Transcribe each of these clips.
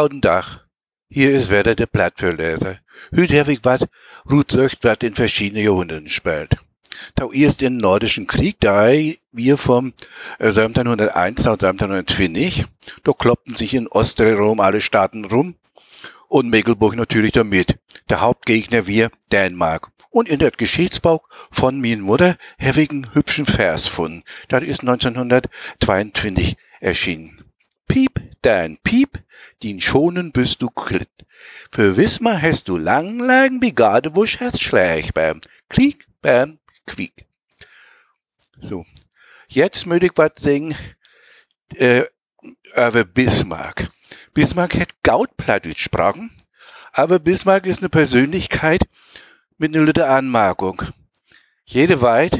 Guten Tag. Hier ist wieder der Blattverleser. Heute habe ich was Rutsöcht, was in verschiedenen Jahrhunderten spielt. Da erst im Nordischen Krieg, da wir vom 1701 nach 1720, da kloppten sich in Ostrom alle Staaten rum und Mecklenburg natürlich damit. Der Hauptgegner wir Dänemark. Und in der Geschichtsbuch von min Mutter einen hübschen Vers gefunden. Das ist 1922 erschienen. Piep, dein Piep, din schonen bist du klitt. Für Wismar hast du lang, lang Bigadewusch hast schlecht beim Krieg, beim Quiek. So. Jetzt möchte ich was singen, äh, über Bismarck. Bismarck hat Gautplattdeutsch gesprochen, aber Bismarck ist eine Persönlichkeit mit einer Lütte Anmerkung. Jede weit,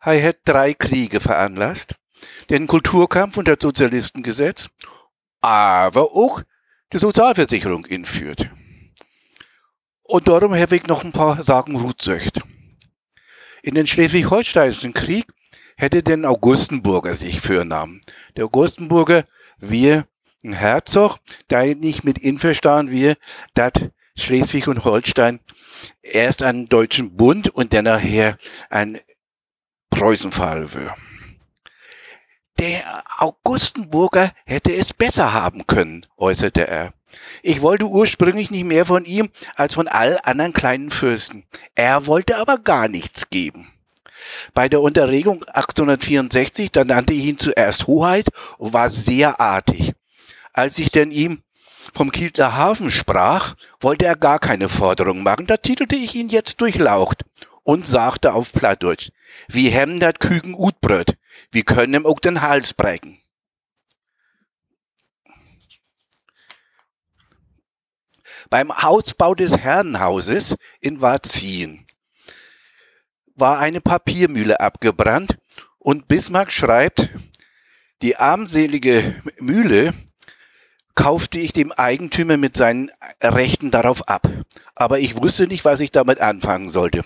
er hat drei Kriege veranlasst, den Kulturkampf und das Sozialistengesetz, aber auch die Sozialversicherung inführt. Und darum habe ich noch ein paar Sagen Rutsöcht. In den Schleswig-Holsteinischen Krieg hätte den Augustenburger sich fürnahmen. Der Augustenburger, wir ein Herzog, der nicht mit einverstanden wir, dass Schleswig und Holstein erst einen deutschen Bund und dann nachher ein Preußenfall wäre. Der Augustenburger hätte es besser haben können, äußerte er. Ich wollte ursprünglich nicht mehr von ihm als von all anderen kleinen Fürsten. Er wollte aber gar nichts geben. Bei der Unterregung 1864, da nannte ich ihn zuerst Hoheit und war sehr artig. Als ich denn ihm vom Kielter Hafen sprach, wollte er gar keine Forderung machen. Da titelte ich ihn jetzt durchlaucht und sagte auf Plattdeutsch, wie hem dat Küken utbröt, wie können ihm auch den Hals brechen. Beim Hausbau des Herrenhauses in Varzin war eine Papiermühle abgebrannt und Bismarck schreibt, die armselige Mühle kaufte ich dem Eigentümer mit seinen Rechten darauf ab. Aber ich wusste nicht, was ich damit anfangen sollte.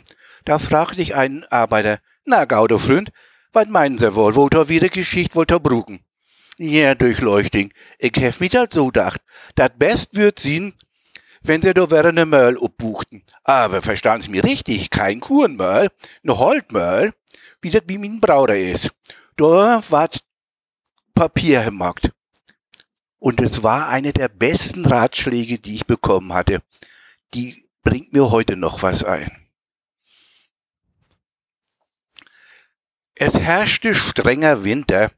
Da fragte ich einen Arbeiter, na Gaudofreund, was meinen Sie wohl, wo da wieder Geschichte wollt er brugen? Ja, Durchleuchting, ich hef mich halt so gedacht, dat best würd sien, wenn sie da wäre ne Möll obbuchten. Aber verstanden Sie mir richtig, kein Kurenmöll, ne Holtmöll, wie das wie mein Brauder ist. Da ward Papier gemacht. Und es war eine der besten Ratschläge, die ich bekommen hatte. Die bringt mir heute noch was ein. Es herrschte strenger Winter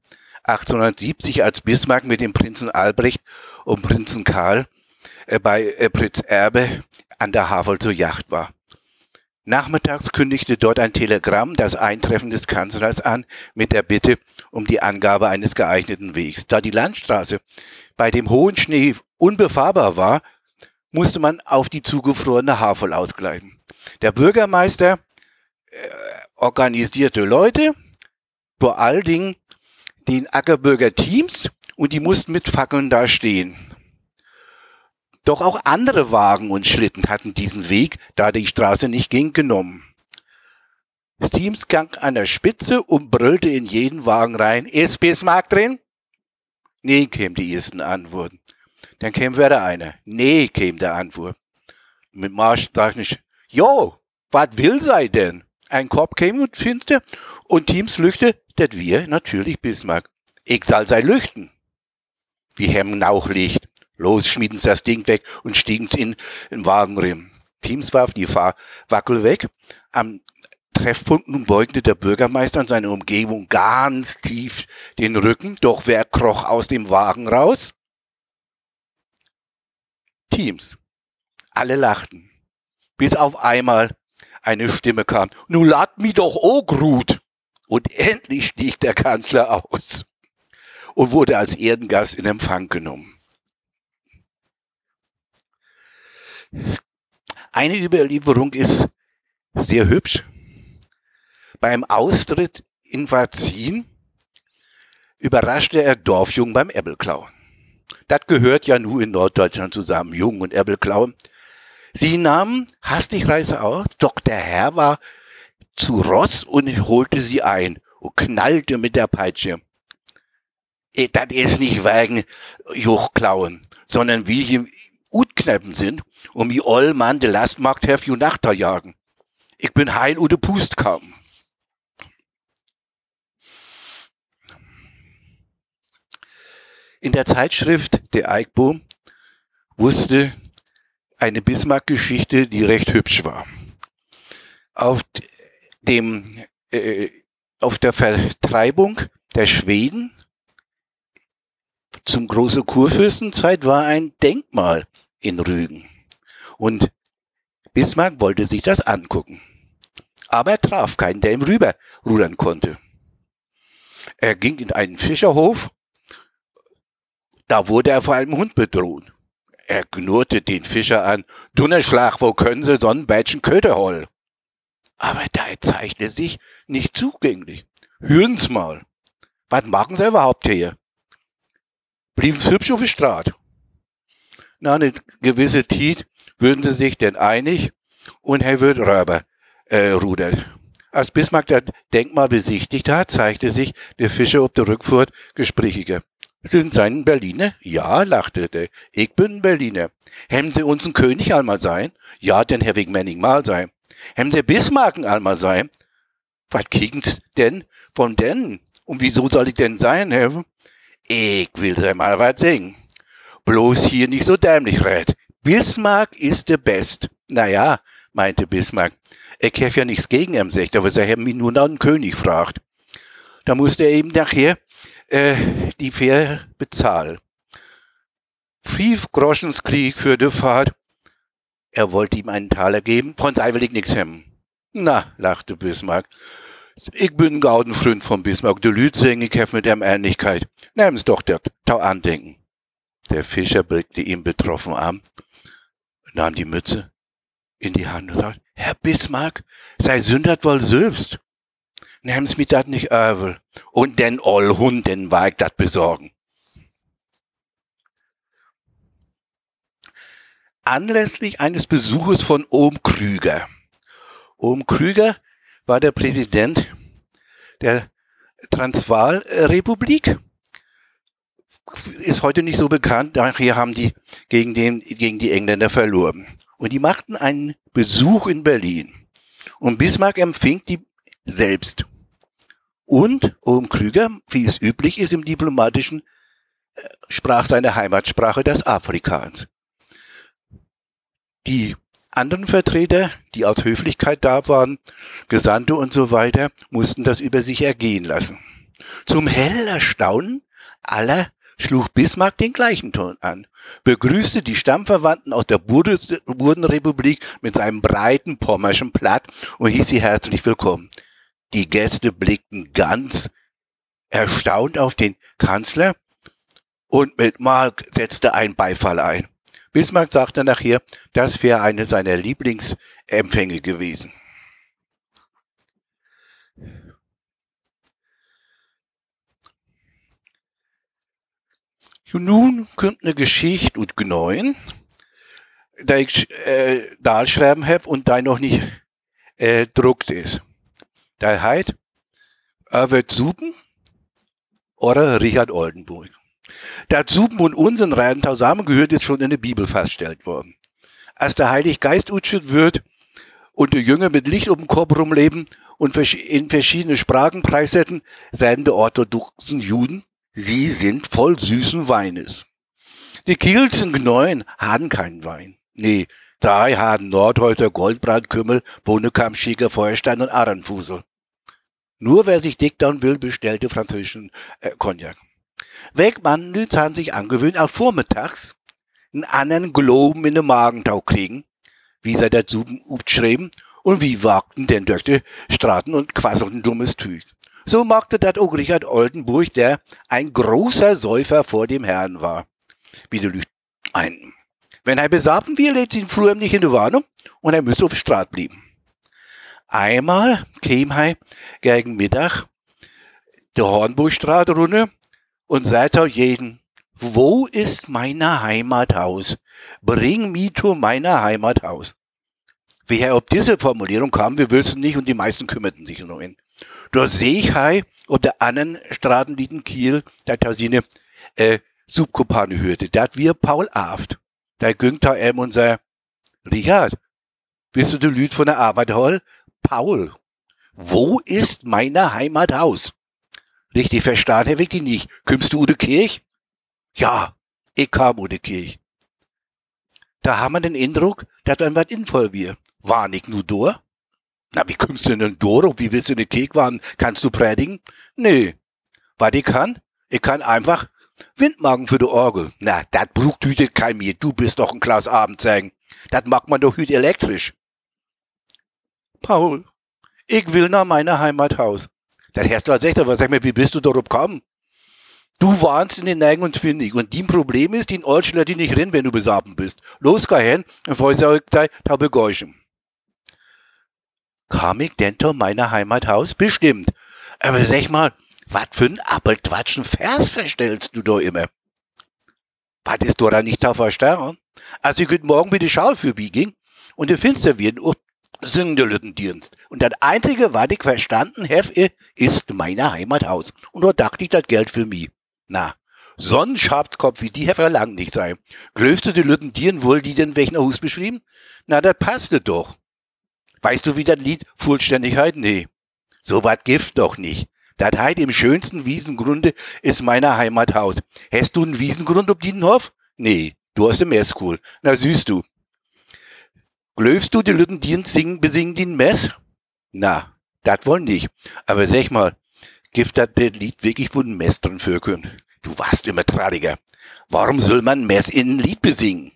1870, als Bismarck mit dem Prinzen Albrecht und Prinzen Karl äh, bei äh, Prinz Erbe an der Havel zur Yacht war. Nachmittags kündigte dort ein Telegramm das Eintreffen des Kanzlers an mit der Bitte um die Angabe eines geeigneten Wegs. Da die Landstraße bei dem hohen Schnee unbefahrbar war, musste man auf die zugefrorene Havel ausgleichen. Der Bürgermeister äh, organisierte Leute, vor allen Dingen den Ackerbürger Teams und die mussten mit Fackeln da stehen. Doch auch andere Wagen und Schlitten hatten diesen Weg, da die Straße nicht ging, genommen. Steams gang an der Spitze und brüllte in jeden Wagen rein, ist Bismarck drin? Nee, käme die ersten Antworten. Dann käme wieder einer. Nee, käme der Antwort. Mit Marsch dachte ich, jo, was will sei denn? Ein Korb käme und finster und Teams lüchte, dat wir natürlich Bismarck. Ich soll sei lüchten. Wie hemmen auch Licht. Los, schmieden sie das Ding weg und stiegen's in den Wagenrim. Teams warf die Fahrwackel weg. Am Treffpunkt nun beugte der Bürgermeister und seine Umgebung ganz tief den Rücken. Doch wer kroch aus dem Wagen raus? Teams. Alle lachten. Bis auf einmal eine Stimme kam. Nu lad mi doch auch gut. Und endlich stieg der Kanzler aus und wurde als Erdengast in Empfang genommen. Eine Überlieferung ist sehr hübsch. Beim Austritt in Varzin überraschte er Dorfjungen beim Äppelklauen. Das gehört ja nur in Norddeutschland zusammen, Jungen und Äppelklauen. Sie nahmen hastig Reise aus, doch der Herr war zu Ross und holte sie ein und knallte mit der Peitsche. äh, das ist nicht wegen Juchklauen, sondern wie hier Utkneppen sind und wie all man de Lastmarkt hef ju jagen. Ich bin heil oder Pust kam. In der Zeitschrift Der Eichbohm wusste eine Bismarck-Geschichte, die recht hübsch war. Auf dem, äh, auf der Vertreibung der Schweden zum große Kurfürstenzeit war ein Denkmal in Rügen. Und Bismarck wollte sich das angucken. Aber er traf keinen, der ihm rüber rudern konnte. Er ging in einen Fischerhof da wurde er vor einem Hund bedroht. Er knurrte den Fischer an, Dunnerschlag, wo können Sie so einen Bätschen Köder holen? Aber der zeigte sich nicht zugänglich. Hören's mal. Was machen Sie überhaupt hier? Blieb's hübsch auf der Straße. Na, eine gewisse Zeit würden sie sich denn einig und er wird Räuber äh, rudern. Als Bismarck das Denkmal besichtigt hat, zeigte sich der Fischer auf der Rückfahrt gesprächiger. Sind Sie ein Berliner? Ja, lachte der. Ich bin Berliner. Haben Sie uns ein König einmal sein? Ja, denn Herr Wegmenning mal sein. Haben Sie Bismarcken einmal sein? Was kriegen's denn von denn? Und wieso soll ich denn sein, Herr? Ich will Sie mal was singen. Bloß hier nicht so dämlich red. Bismarck ist der Best. Naja, meinte Bismarck. Ich hef ja nichts gegen ihm, sagt, aber sie haben mich nur nach dem König fragt. Da musste er eben nachher äh, die Fähre bezahlen. Fünf Groschenskrieg für die Fahrt. Er wollte ihm einen Taler geben, von will ich nix hemmen. Na, lachte Bismarck. Ich bin ein Gaudenfreund von Bismarck. De Lüt singen, ich mit dem Ähnlichkeit. Nehmen's doch der Tau andenken. Der Fischer blickte ihm betroffen an, nahm die Mütze in die Hand und sagte, Herr Bismarck, sei sündert wohl selbst nehm's mit dat nicht övel. Und den all Hunden war ich dat besorgen. Anlässlich eines Besuches von Ohm Krüger. Ohm Krüger war der Präsident der Transvaalrepublik. Ist heute nicht so bekannt, daher haben die gegen, den, gegen die Engländer verloren. Und die machten einen Besuch in Berlin. Und Bismarck empfing die selbst. Und Ohm Krüger, wie es üblich ist im Diplomatischen, äh, sprach seine Heimatsprache das Afrikaans. Die anderen Vertreter, die aus Höflichkeit da waren, Gesandte und so weiter, mussten das über sich ergehen lassen. Zum hellen Erstaunen aller schlug Bismarck den gleichen Ton an, begrüßte die Stammverwandten aus der Burdenrepublik mit seinem breiten pommerschen Platt und hieß sie herzlich willkommen. Die Gäste blickten ganz erstaunt auf den Kanzler und mit Mark setzte ein Beifall ein. Bismarck sagte nachher, das wäre eine seiner Lieblingsempfänge gewesen. Nun kommt eine Geschichte und Gneuen, da ich äh, da schreiben habe und da noch nicht äh, druckt ist. Der heißt Erwert Suben oder Richard Oldenburg. Der Suben und unseren Reiten zusammengehört, ist schon in der Bibel festgestellt worden. Als der Heilige Geist utschet wird und die Jünger mit Licht um den Kopf rumleben und in verschiedene Sprachen preissetzen, sagen die orthodoxen Juden, sie sind voll süßen Weines. Die Kielzen Gneuen haben keinen Wein. Nee, da haben Nordhäuser Goldbrandkümmel, Bohnenkamp, Schieger, Feuerstein und Aranfusel. Nur wer sich dick down will, bestellte französischen äh, Cognac. Wegmann haben sich angewöhnt, auch vormittags einen anderen Globen in den Magentau kriegen, wie sie das Suben schreiben, und wie wagten denn durch die Straßen und quasselten dummes Tüg. So machte dat auch Richard Oldenburg, der ein großer Säufer vor dem Herrn war. Wie die Lücht meinten. Wenn er besafen will, lädt ihn früher nicht in die Warnung und er müsse auf Straße blieben. Einmal käme er gegen Mittag der Hornburgstraße runter und sagte jeden, wo ist meine Heimathaus? Bring mich zu meiner Heimathaus. Wie er ob diese Formulierung kam, wir wissen nicht und die meisten kümmerten sich nur hin. Da seh ich hei, ob der anderen Straßen liegen Kiel, da da sie ne, äh, Subkopane hörte. Dat wir Paul Aft. Da gönnt da em unser, Richard, bist du der Lüd von der Arbeit hol? Paul, wo ist meine Heimathaus? Richtig verstanden, Herr ich nicht. Kümmst du Ude Kirch? Ja, ich kam Ude Kirch. Da haben wir den Eindruck, dass dann was involl wir. War nicht nur durch? Na, wie kommst du denn durch? Wie willst du in die Kirche waren? Kannst du predigen? Nee. Was ich kann? Ich kann einfach Windmagen für die Orgel. Na, dat brucht hüte kein mir. Du bist doch ein Glas Abendzeigen. Dat mag man doch hüt elektrisch. Paul, ich will nach meiner Heimathaus. Der Herr sagt, was sag mir, wie bist du darauf gekommen? Du warnst in den Neigen und Findig. Und dein Problem ist, den Olschler die nicht rennen, wenn du besaben bist. Los, geh hin, und vor ich taube Geuschen. Kam ich denn zu meiner Heimathaus? Bestimmt. Aber sag mal, was für ein Appelquatschen Vers verstellst du da immer? Was ist da nicht der Stern? Als ich heute Morgen mit der Schau vorbeiging und der Finster wird, oh, singen der Lückendienst. Und das Einzige, was ich verstanden habe, ist meine Heimathaus. Und da dachte ich, das Geld für mich. Na, Sonnenschabskopf wie die Heffer lang nicht sein. Größte die Lütten wohl die den welchen Hus beschrieben? Na, das passte doch. Weißt du, wie das Lied Vollständigkeit? Nee. So wat Gift doch nicht. Das heit im schönsten Wiesengrunde ist meiner Heimathaus. Hast du einen Wiesengrund ob Hof? Nee, du hast im Messkul. Na süß du. Glöfst du die Lütten singen, besingen den Mess? Na, dat wohl nicht. Aber sag mal, gibt das Lied wirklich wo ein Mess drin für können? Du warst immer tradiger. Warum soll man Mess in ein Lied besingen?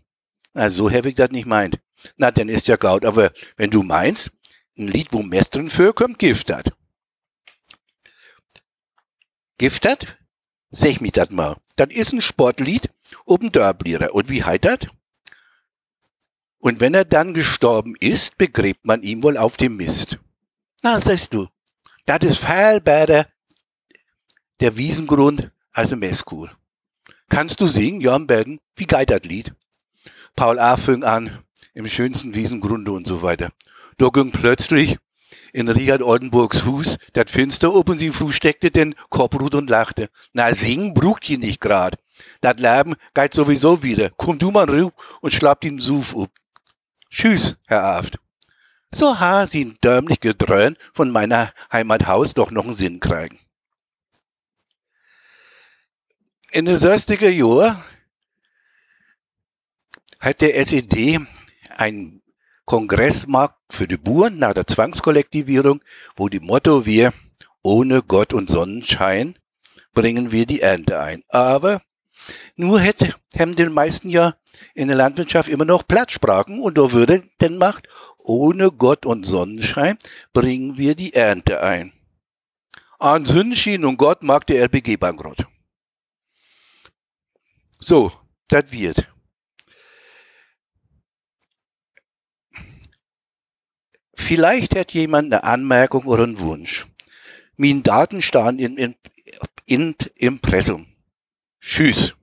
Na, so hab ich das nicht meint. Na, dann ist ja gaut. Aber wenn du meinst, ein Lied, wo Mess drin vorkommt, Gift dat. Gift dat? Sag mich dat mal. Das ist ein Sportlied oben Dörblierer. Und wie heitert? Und wenn er dann gestorben ist, begräbt man ihn wohl auf dem Mist. Na, sagst du, das ist viel besser der Wiesengrund als im Messkuhl. Kannst du singen, Jörn Bergen? Wie geht das Lied? Paul A. fing an, im schönsten Wiesengrunde und so weiter. Da ging plötzlich in Richard Oldenburgs Fuß, dat Finster oben sie Fuß steckte den Koprut und lachte. Na, singen brucht sie nicht grad. Dat Leben geht sowieso wieder. Komm du mal rüber und schlappt ihn Suf up. Tschüss, Herr Aft. So ha sie ein dämlich Gedröhn von meiner Heimathaus doch noch einen Sinn kriegen. In den 60er Jahren hat der SED ein Kongressmarkt für die Buren nach der Zwangskollektivierung, wo die Motto wir ohne Gott und Sonnenschein bringen wir die Ernte ein. Aber nur hätte, haben die meisten ja in der Landwirtschaft immer noch Platzsprachen und da würde denn macht, ohne Gott und Sonnenschein bringen wir die Ernte ein. An Sündenschien und Gott mag der LPG bankrott. So, das wird. Vielleicht hat jemand eine Anmerkung oder einen Wunsch. Mein Daten stehen in, in, in Impressum. Tschüss.